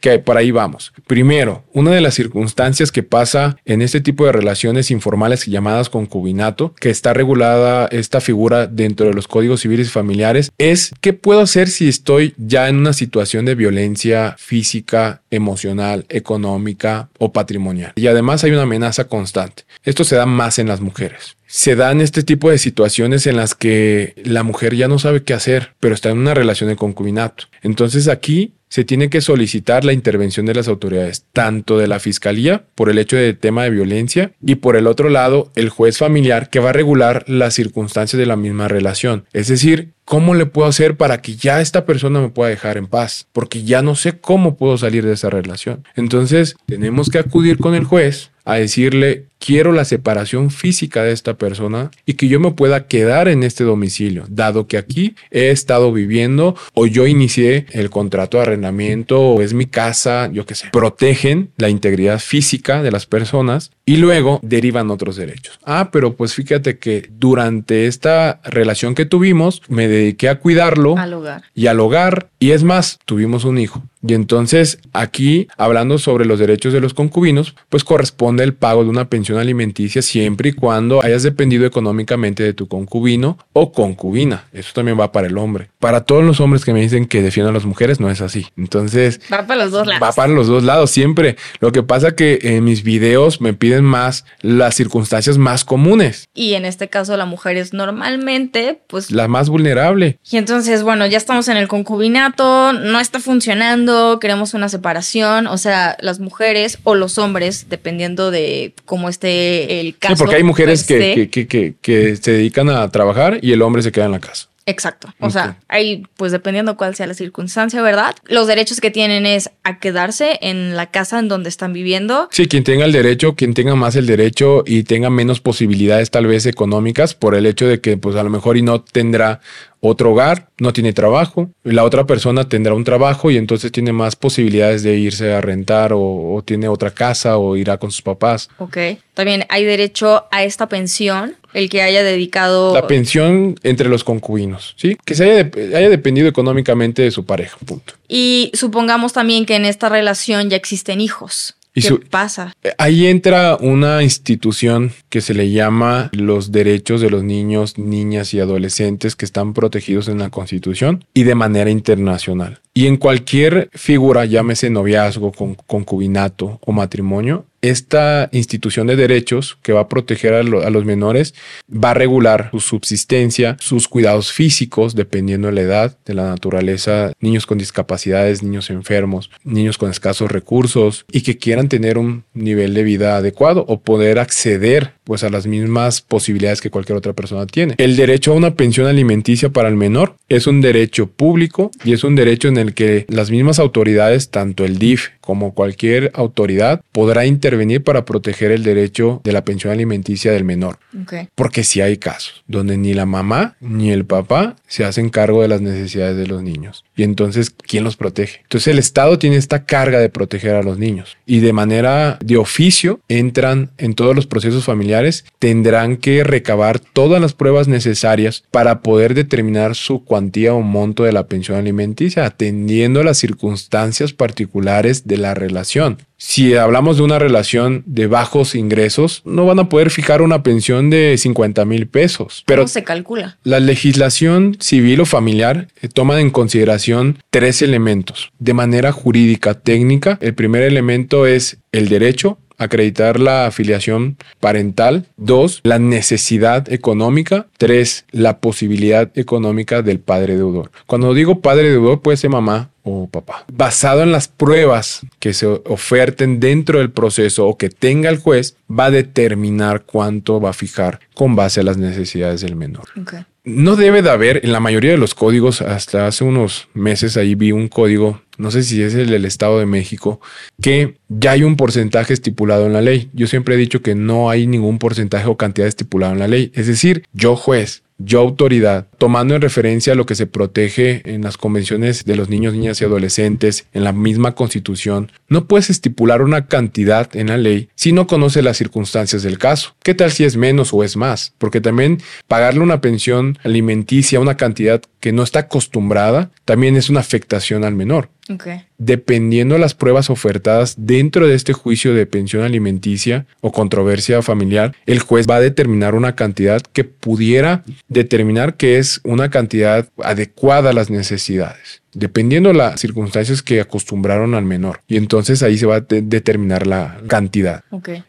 que por ahí vamos. Primero, una de las circunstancias que pasa en este tipo de relaciones informales llamadas concubinato, que está regulada esta figura dentro de los códigos civiles y familiares, es qué puedo hacer si estoy ya en una situación de violencia física, emocional, económica o patrimonial. Y además hay una amenaza constante. Esto se da más en las mujeres. Se dan este tipo de situaciones en las que la mujer ya no sabe qué hacer, pero está en una relación de concubinato. Entonces aquí se tiene que solicitar la intervención de las autoridades, tanto de la fiscalía por el hecho de tema de violencia y por el otro lado el juez familiar que va a regular las circunstancias de la misma relación. Es decir, ¿cómo le puedo hacer para que ya esta persona me pueda dejar en paz? Porque ya no sé cómo puedo salir de esa relación. Entonces tenemos que acudir con el juez a decirle, quiero la separación física de esta persona y que yo me pueda quedar en este domicilio, dado que aquí he estado viviendo o yo inicié el contrato de arrendamiento o es mi casa, yo qué sé. Protegen la integridad física de las personas y luego derivan otros derechos. Ah, pero pues fíjate que durante esta relación que tuvimos me dediqué a cuidarlo Al hogar. y al hogar. Y es más, tuvimos un hijo. Y entonces aquí, hablando sobre los derechos de los concubinos, pues corresponde el pago de una pensión alimenticia siempre y cuando hayas dependido económicamente de tu concubino o concubina. Eso también va para el hombre. Para todos los hombres que me dicen que defienden a las mujeres, no es así. Entonces, Va para los dos lados. Va para los dos lados siempre. Lo que pasa que en mis videos me piden más las circunstancias más comunes, Y en este caso la mujer es normalmente, pues... la más vulnerable. Y entonces, bueno, ya estamos en el concubinato, no está funcionando, queremos una separación, o sea, las mujeres o los hombres, dependiendo de cómo esté el caso. Sí, porque hay mujeres per que, se. que, que, se dedican a trabajar y el hombre se queda en la casa. Exacto. O sea, hay, pues dependiendo cuál sea la circunstancia, ¿verdad? Los derechos que tienen es a quedarse en la casa en donde están viviendo. Sí, quien tenga el derecho, quien tenga más el derecho y tenga menos posibilidades tal vez económicas por el hecho de que pues a lo mejor y no tendrá otro hogar, no tiene trabajo, la otra persona tendrá un trabajo y entonces tiene más posibilidades de irse a rentar o, o tiene otra casa o irá con sus papás. Ok. También hay derecho a esta pensión, el que haya dedicado. La pensión entre los concubinos, ¿sí? Que se haya, haya dependido económicamente de su pareja, punto. Y supongamos también que en esta relación ya existen hijos. Y ¿Qué su- pasa? Eh, Ahí entra una institución que se le llama los derechos de los niños, niñas y adolescentes que están protegidos en la Constitución y de manera internacional. Y en cualquier figura, llámese noviazgo, con- concubinato o matrimonio, esta institución de derechos que va a proteger a, lo- a los menores va a regular su subsistencia, sus cuidados físicos, dependiendo de la edad, de la naturaleza, niños con discapacidades, niños enfermos, niños con escasos recursos y que quieran tener un nivel de vida adecuado o poder acceder pues a las mismas posibilidades que cualquier otra persona tiene. El derecho a una pensión alimenticia para el menor es un derecho público y es un derecho en el que las mismas autoridades, tanto el DIF como cualquier autoridad, podrá intervenir para proteger el derecho de la pensión alimenticia del menor. Ok. Porque sí hay casos donde ni la mamá ni el papá se hacen cargo de las necesidades de los niños. Y entonces, ¿quién los protege? Entonces el Estado tiene esta carga de proteger a los niños. Y de manera de oficio entran en todos los procesos familiares, tendrán que recabar todas las pruebas necesarias para poder determinar su cuantía o monto de la pensión alimenticia, atendiendo las circunstancias particulares de la relación. Si hablamos de una relación de bajos ingresos, no van a poder fijar una pensión de 50 mil pesos. Pero ¿Cómo se calcula? la legislación civil o familiar eh, toma en consideración tres elementos. De manera jurídica técnica, el primer elemento es el derecho acreditar la afiliación parental. Dos, la necesidad económica. Tres, la posibilidad económica del padre deudor. Cuando digo padre deudor, puede ser mamá o papá. Basado en las pruebas que se oferten dentro del proceso o que tenga el juez, va a determinar cuánto va a fijar con base a las necesidades del menor. No debe de haber, en la mayoría de los códigos, hasta hace unos meses ahí vi un código, no sé si es el del Estado de México, que ya hay un porcentaje estipulado en la ley. Yo siempre he dicho que no hay ningún porcentaje o cantidad estipulado en la ley. Es decir, yo juez yo autoridad, tomando en referencia lo que se protege en las convenciones de los niños, niñas y adolescentes, en la misma constitución, no puedes estipular una cantidad en la ley si no conoce las circunstancias del caso. ¿Qué tal si es menos o es más? Porque también pagarle una pensión alimenticia, una cantidad que no está acostumbrada, también es una afectación al menor. Dependiendo de las pruebas ofertadas dentro de este juicio de pensión alimenticia o controversia familiar, el juez va a determinar una cantidad que pudiera determinar que es una cantidad adecuada a las necesidades dependiendo de las circunstancias que acostumbraron al menor. Y entonces ahí se va a determinar la cantidad.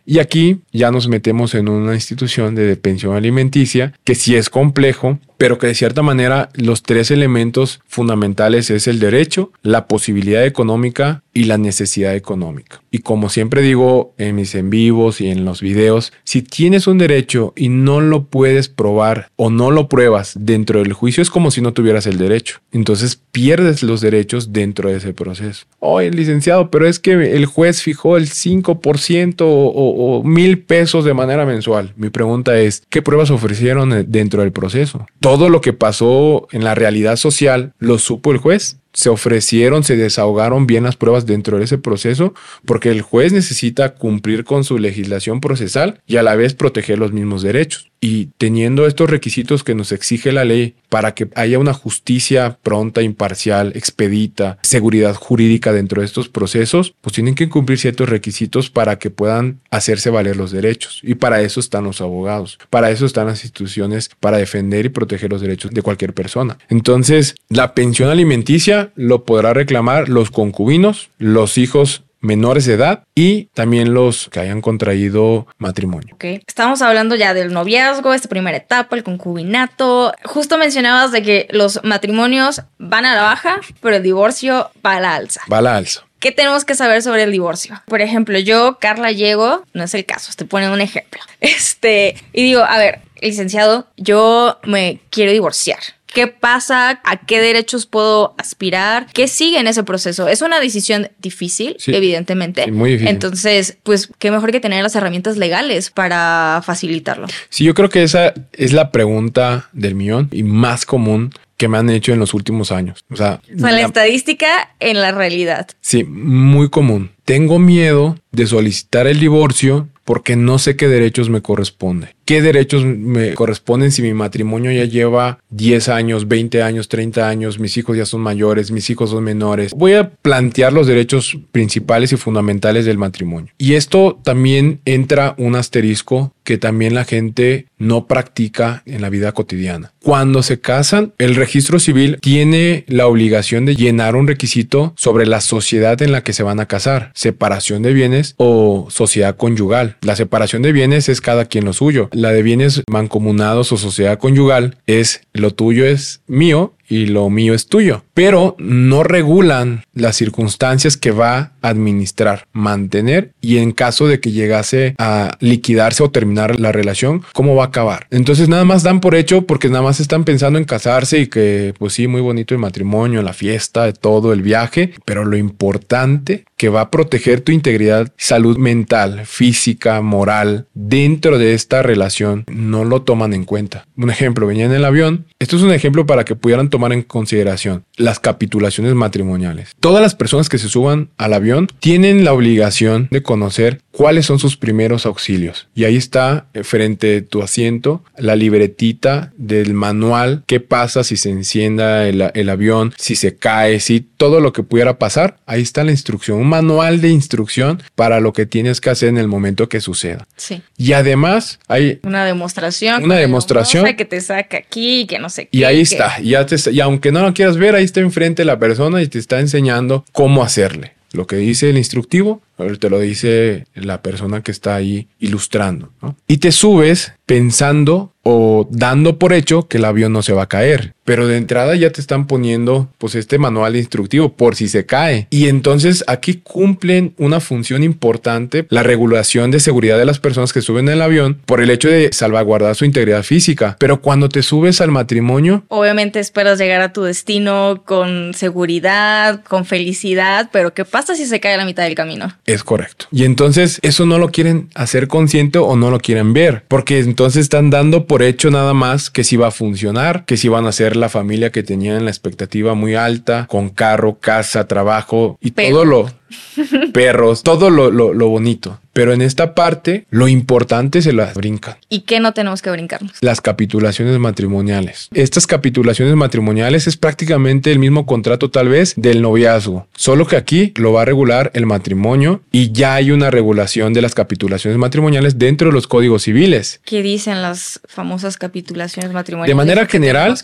Y aquí ya nos metemos en una institución de pensión alimenticia que sí es complejo pero que de cierta manera los tres elementos fundamentales es el derecho, la posibilidad económica y la necesidad económica. Y como siempre digo en mis en vivos y en los videos, si tienes un derecho y no lo puedes probar o no lo pruebas dentro del juicio, es como si no tuvieras el derecho. Entonces pierdes los derechos dentro de ese proceso. Oye, licenciado, pero es que el juez fijó el 5% o, mil pesos de manera mensual. Mi pregunta es, ¿qué pruebas ofrecieron dentro del proceso? todo lo que pasó en la realidad social lo supo el juez se ofrecieron, se desahogaron bien las pruebas dentro de ese proceso, porque el juez necesita cumplir con su legislación procesal y a la vez proteger los mismos derechos. Y teniendo estos requisitos que nos exige la ley para que haya una justicia pronta, imparcial, expedita, seguridad jurídica dentro de estos procesos, pues tienen que cumplir ciertos requisitos para que puedan hacerse valer los derechos. Y para eso están los abogados, para eso están las instituciones para defender y proteger los derechos de cualquier persona. Entonces, la pensión alimenticia lo podrá reclamar los concubinos, los hijos menores de edad y también los que hayan contraído matrimonio. Ok, estamos hablando ya del noviazgo, esta primera etapa, el concubinato. Justo mencionabas de que los matrimonios van a la baja, pero el divorcio va a la alza. Va a la alza. ¿Qué tenemos que saber sobre el divorcio? Por ejemplo, yo, Carla, llego, no es el caso, te ponen un ejemplo. Este, y digo, a ver, licenciado, yo me quiero divorciar qué pasa, a qué derechos puedo aspirar, qué sigue en ese proceso. Es una decisión difícil, evidentemente. muy difícil. Entonces, pues qué mejor que tener las herramientas legales para facilitarlo. Sí, yo creo que esa es la pregunta del millón y más común que me han hecho en los últimos años. O sea, la estadística en la realidad. Sí, muy común. Tengo miedo de solicitar el divorcio porque no sé qué derechos me corresponden qué derechos me corresponden si mi matrimonio ya lleva 10 años, 20 años, 30 años, mis hijos ya son mayores, mis hijos son menores. Voy a plantear los derechos principales y fundamentales del matrimonio. Y esto también entra un asterisco que también la gente no practica en la vida cotidiana. Cuando se casan, el registro civil tiene la obligación de llenar un requisito sobre la sociedad en la que se van a casar, separación de bienes o sociedad conyugal. La separación de bienes es cada quien lo suyo la de bienes mancomunados o sociedad conyugal es lo tuyo es mío y lo mío es tuyo, pero no regulan las circunstancias que va a administrar, mantener y en caso de que llegase a liquidarse o terminar la relación, cómo va a acabar. Entonces nada más dan por hecho porque nada más están pensando en casarse y que pues sí, muy bonito el matrimonio, la fiesta, todo el viaje, pero lo importante que va a proteger tu integridad, salud mental, física, moral dentro de esta relación, no lo toman en cuenta. Un ejemplo, venía en el avión. Esto es un ejemplo para que pudieran tomar en consideración las capitulaciones matrimoniales. Todas las personas que se suban al avión tienen la obligación de conocer cuáles son sus primeros auxilios. Y ahí está eh, frente a tu asiento la libretita del manual, qué pasa si se encienda el, el avión, si se cae, si todo lo que pudiera pasar. Ahí está la instrucción manual de instrucción para lo que tienes que hacer en el momento que suceda. Sí. Y además hay una demostración. Una demostración. Que te saca aquí, que no sé qué. Y ahí está. Ya te, y aunque no lo quieras ver, ahí está enfrente la persona y te está enseñando cómo hacerle. Lo que dice el instructivo, te lo dice la persona que está ahí ilustrando. Y te subes pensando o dando por hecho que el avión no se va a caer. Pero de entrada ya te están poniendo pues este manual instructivo por si se cae. Y entonces aquí cumplen una función importante, la regulación de seguridad de las personas que suben el avión por el hecho de salvaguardar su integridad física. Pero cuando te subes al matrimonio... Obviamente esperas llegar a tu destino con seguridad, con felicidad, pero ¿qué pasa si se cae a la mitad del camino? Es correcto. Y entonces eso no lo quieren hacer consciente o no lo quieren ver, porque entonces están dando por hecho nada más que si va a funcionar, que si van a ser la familia que tenían la expectativa muy alta, con carro, casa, trabajo y todo lo perros, todo lo, lo, bonito. Pero en esta parte, lo importante se las brincan. ¿Y qué no tenemos que brincarnos? Las capitulaciones matrimoniales. Estas capitulaciones matrimoniales es prácticamente el mismo contrato tal vez del noviazgo, solo que aquí lo va a regular el matrimonio y ya hay una regulación de las capitulaciones matrimoniales dentro de los códigos civiles. ¿Qué dicen las famosas capitulaciones matrimoniales? De manera general,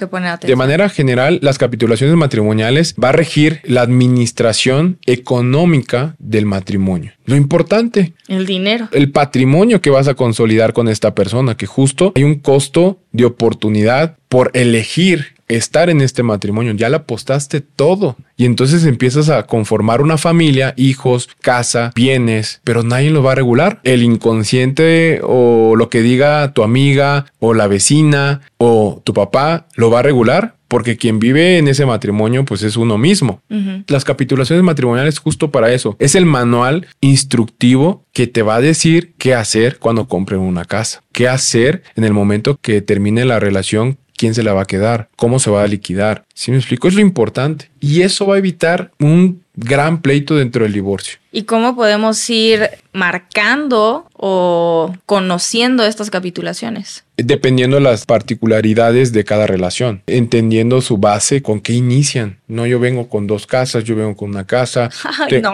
de manera general, las capitulaciones matrimoniales va a regir la administración económica del matrimonio. Lo importante. El dinero. El patrimonio que vas a consolidar con esta persona, que justo hay un costo de oportunidad por elegir estar en este matrimonio. Ya le apostaste todo. Y entonces empiezas a conformar una familia, hijos, casa, bienes, pero nadie lo va a regular. El inconsciente o lo que diga tu amiga o la vecina o tu papá lo va a regular porque quien vive en ese matrimonio pues es uno mismo. Las capitulaciones matrimoniales justo para eso. Es el manual instructivo que te va a decir qué hacer cuando compren una casa, qué hacer en el momento que termine la relación quién se la va a quedar, cómo se va a liquidar. Si me explico, es lo importante. Y eso va a evitar un gran pleito dentro del divorcio. ¿Y cómo podemos ir marcando o conociendo estas capitulaciones? Dependiendo de las particularidades de cada relación, entendiendo su base, con qué inician. No, yo vengo con dos casas, yo vengo con una casa. no,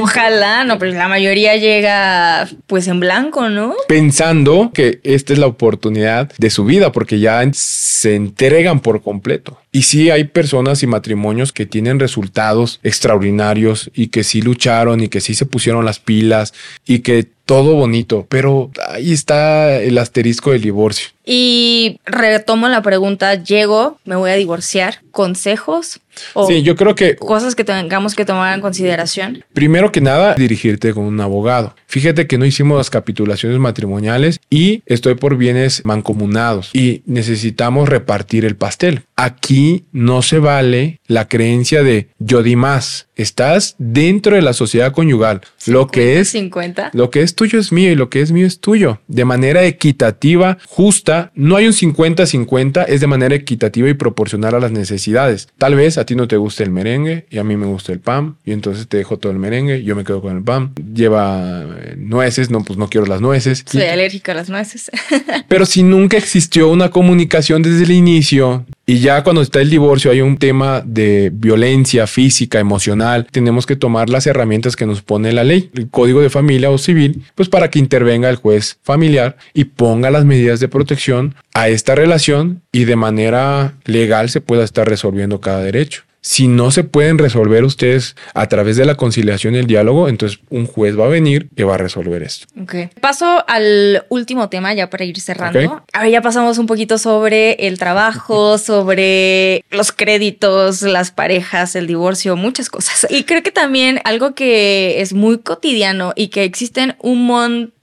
ojalá, no, pero la mayoría llega pues en blanco, ¿no? Pensando que esta es la oportunidad de su vida, porque ya se entregan por completo. Y sí hay personas y matrimonios que tienen resultados extraordinarios y que sí lucharon y que sí se pusieron las pilas y que todo bonito, pero ahí está el asterisco del divorcio. Y retomo la pregunta, llego, me voy a divorciar, consejos o sí, yo creo que cosas que tengamos que tomar en consideración. Primero que nada, dirigirte con un abogado. Fíjate que no hicimos las capitulaciones matrimoniales y estoy por bienes mancomunados y necesitamos repartir el pastel. Aquí no se vale la creencia de yo di más. Estás dentro de la sociedad conyugal. lo que es 50. Lo que es tuyo es mío y lo que es mío es tuyo. De manera equitativa, justa, no hay un 50-50, es de manera equitativa y proporcional a las necesidades. Tal vez a ti no te guste el merengue y a mí me gusta el pan y entonces te dejo todo el merengue, yo me quedo con el pan. Lleva eh, nueces, no, pues no quiero las nueces. Soy alérgica a las nueces. Pero si nunca existió una comunicación desde el inicio, y ya cuando está el divorcio hay un tema de violencia física, emocional, tenemos que tomar las herramientas que nos pone la ley, el código de familia o civil, pues para que intervenga el juez familiar y ponga las medidas de protección a esta relación y de manera legal se pueda estar resolviendo cada derecho. Si no se pueden resolver ustedes a través de la conciliación y el diálogo, entonces un juez va a venir y va a resolver esto. Ok. Paso al último tema ya para ir cerrando. A ver, ya pasamos un poquito sobre el trabajo, sobre los créditos, las parejas, el divorcio, muchas cosas. Y creo que también algo que es muy cotidiano y que existen un montón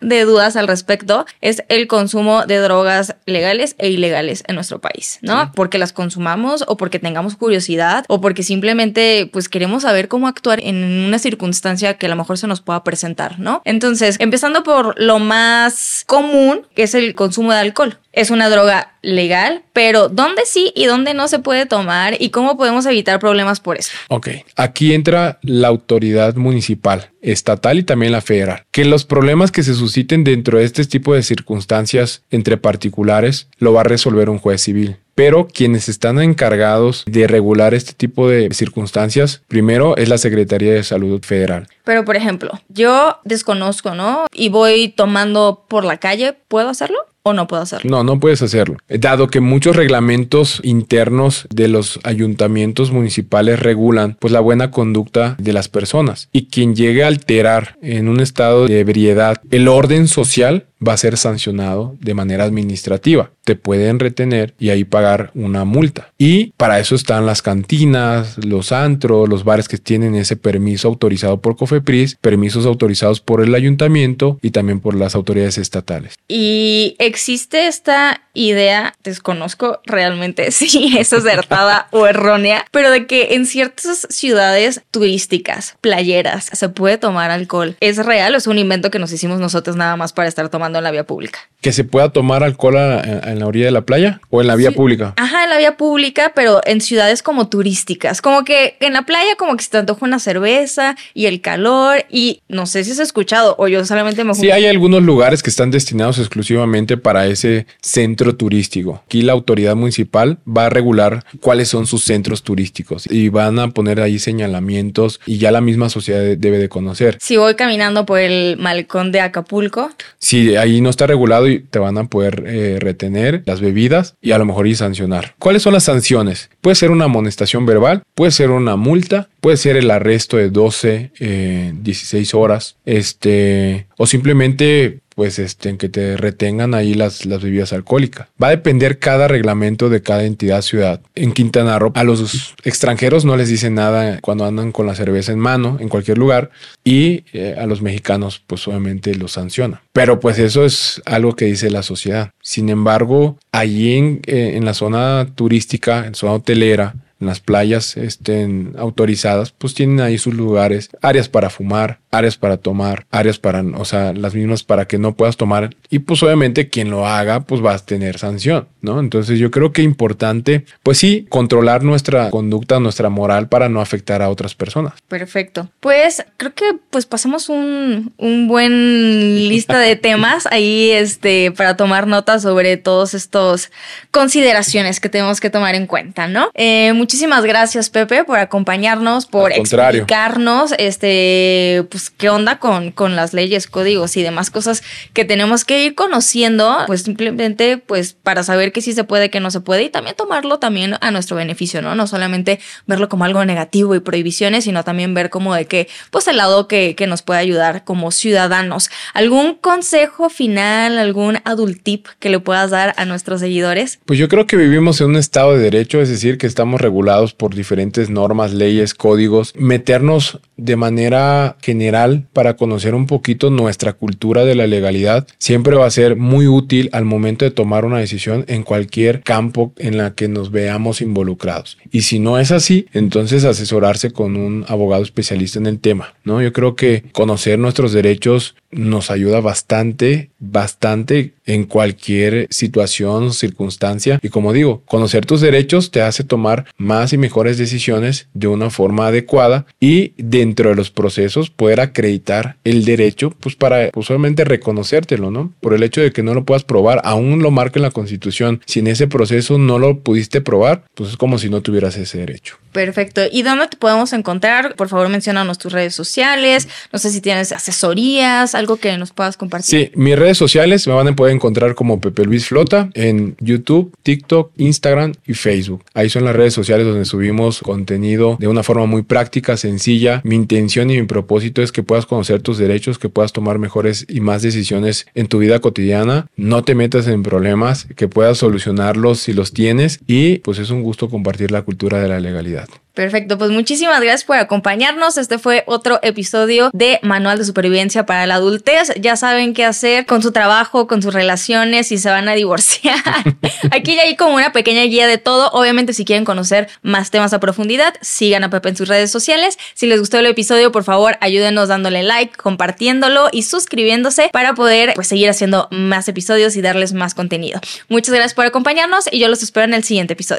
de dudas al respecto es el consumo de drogas legales e ilegales en nuestro país, ¿no? Porque las consumamos o porque tengamos curiosidad o porque simplemente pues queremos saber cómo actuar en una circunstancia que a lo mejor se nos pueda presentar, ¿no? Entonces, empezando por lo más común, que es el consumo de alcohol es una droga legal, pero ¿dónde sí y dónde no se puede tomar y cómo podemos evitar problemas por eso? Ok, aquí entra la autoridad municipal, estatal y también la federal. Que los problemas que se susciten dentro de este tipo de circunstancias entre particulares lo va a resolver un juez civil pero quienes están encargados de regular este tipo de circunstancias, primero es la Secretaría de Salud Federal. Pero, por ejemplo, yo desconozco, ¿no? Y voy tomando por la calle, ¿puedo hacerlo? O no puedo hacerlo? No, no puedes hacerlo. Dado que muchos reglamentos internos de los ayuntamientos municipales regulan pues la buena conducta de las personas y quien llegue a alterar en un estado de ebriedad el orden social va a ser sancionado de manera administrativa. Te pueden retener y ahí pagar una multa. Y para eso están las cantinas, los antros, los bares que tienen ese permiso autorizado por COFEPRIS, permisos autorizados por el ayuntamiento y también por las autoridades estatales. Y existe esta idea, desconozco realmente si es acertada o errónea, pero de que en ciertas ciudades turísticas, playeras, se puede tomar alcohol. ¿Es real o es un invento que nos hicimos nosotros nada más para estar tomando en la vía pública? Que se pueda tomar alcohol en la orilla de la playa o en la vía pública. Ajá, en la vía pública, pero en ciudades como turísticas. Como que en la playa como que se te antoja una cerveza y el calor y no sé si has escuchado o yo solamente me... Sí, hay algunos lugares que están destinados exclusivamente para ese centro turístico. Aquí la autoridad municipal va a regular cuáles son sus centros turísticos y van a poner ahí señalamientos y ya la misma sociedad debe de conocer. Si voy caminando por el malecón de Acapulco. Si ahí no está regulado y te van a poder eh, retener las bebidas y a lo mejor y sancionar. ¿Cuáles son las sanciones? Puede ser una amonestación verbal, puede ser una multa, puede ser el arresto de 12, 16 eh, horas, este, o simplemente pues este, en que te retengan ahí las, las bebidas alcohólicas. Va a depender cada reglamento de cada entidad ciudad. En Quintana Roo, a los extranjeros no les dicen nada cuando andan con la cerveza en mano en cualquier lugar y eh, a los mexicanos pues obviamente los sanciona. Pero pues eso es algo que dice la sociedad. Sin embargo, allí en, eh, en la zona turística, en zona hotelera, las playas estén autorizadas, pues tienen ahí sus lugares, áreas para fumar, áreas para tomar, áreas para, o sea, las mismas para que no puedas tomar. Y pues obviamente quien lo haga, pues va a tener sanción, ¿no? Entonces yo creo que importante, pues sí, controlar nuestra conducta, nuestra moral para no afectar a otras personas. Perfecto. Pues creo que pues pasamos un, un buen lista de temas ahí, este, para tomar nota sobre todos estos consideraciones que tenemos que tomar en cuenta, ¿no? Eh, muchísimas gracias, Pepe, por acompañarnos, por explicarnos, este, pues, qué onda con, con las leyes, códigos y demás cosas que tenemos que ir conociendo, pues, simplemente, pues, para saber que sí se puede, que no se puede y también tomarlo también a nuestro beneficio, ¿no? No solamente verlo como algo negativo y prohibiciones, sino también ver como de que, pues, el lado que, que nos puede ayudar como ciudadanos. ¿Algún consejo final, algún adult tip que le puedas dar a nuestros seguidores? Pues yo creo que vivimos en un estado de derecho, es decir, que estamos regulados por diferentes normas, leyes, códigos, meternos de manera general para conocer un poquito nuestra cultura de la legalidad siempre va a ser muy útil al momento de tomar una decisión en cualquier campo en la que nos veamos involucrados. Y si no es así, entonces asesorarse con un abogado especialista en el tema, ¿no? Yo creo que conocer nuestros derechos nos ayuda bastante, bastante en cualquier situación, circunstancia. Y como digo, conocer tus derechos te hace tomar más y mejores decisiones de una forma adecuada y dentro de los procesos poder acreditar el derecho, pues para pues reconocértelo, ¿no? Por el hecho de que no lo puedas probar, aún lo marca en la constitución. Si en ese proceso no lo pudiste probar, pues es como si no tuvieras ese derecho. Perfecto. ¿Y dónde te podemos encontrar? Por favor, mencionanos tus redes sociales. No sé si tienes asesorías, algo que nos puedas compartir. Sí, mis redes sociales me van a poder encontrar como Pepe Luis Flota en YouTube, TikTok, Instagram y Facebook. Ahí son las redes sociales donde subimos contenido de una forma muy práctica, sencilla. Mi intención y mi propósito es que puedas conocer tus derechos, que puedas tomar mejores y más decisiones en tu vida cotidiana. No te metas en problemas, que puedas solucionarlos si los tienes y pues es un gusto compartir la cultura de la legalidad. Perfecto, pues muchísimas gracias por acompañarnos. Este fue otro episodio de Manual de Supervivencia para la Adultez. Ya saben qué hacer con su trabajo, con sus relaciones, si se van a divorciar. Aquí ya hay como una pequeña guía de todo. Obviamente, si quieren conocer más temas a profundidad, sigan a Pepe en sus redes sociales. Si les gustó el episodio, por favor, ayúdenos dándole like, compartiéndolo y suscribiéndose para poder pues, seguir haciendo más episodios y darles más contenido. Muchas gracias por acompañarnos y yo los espero en el siguiente episodio.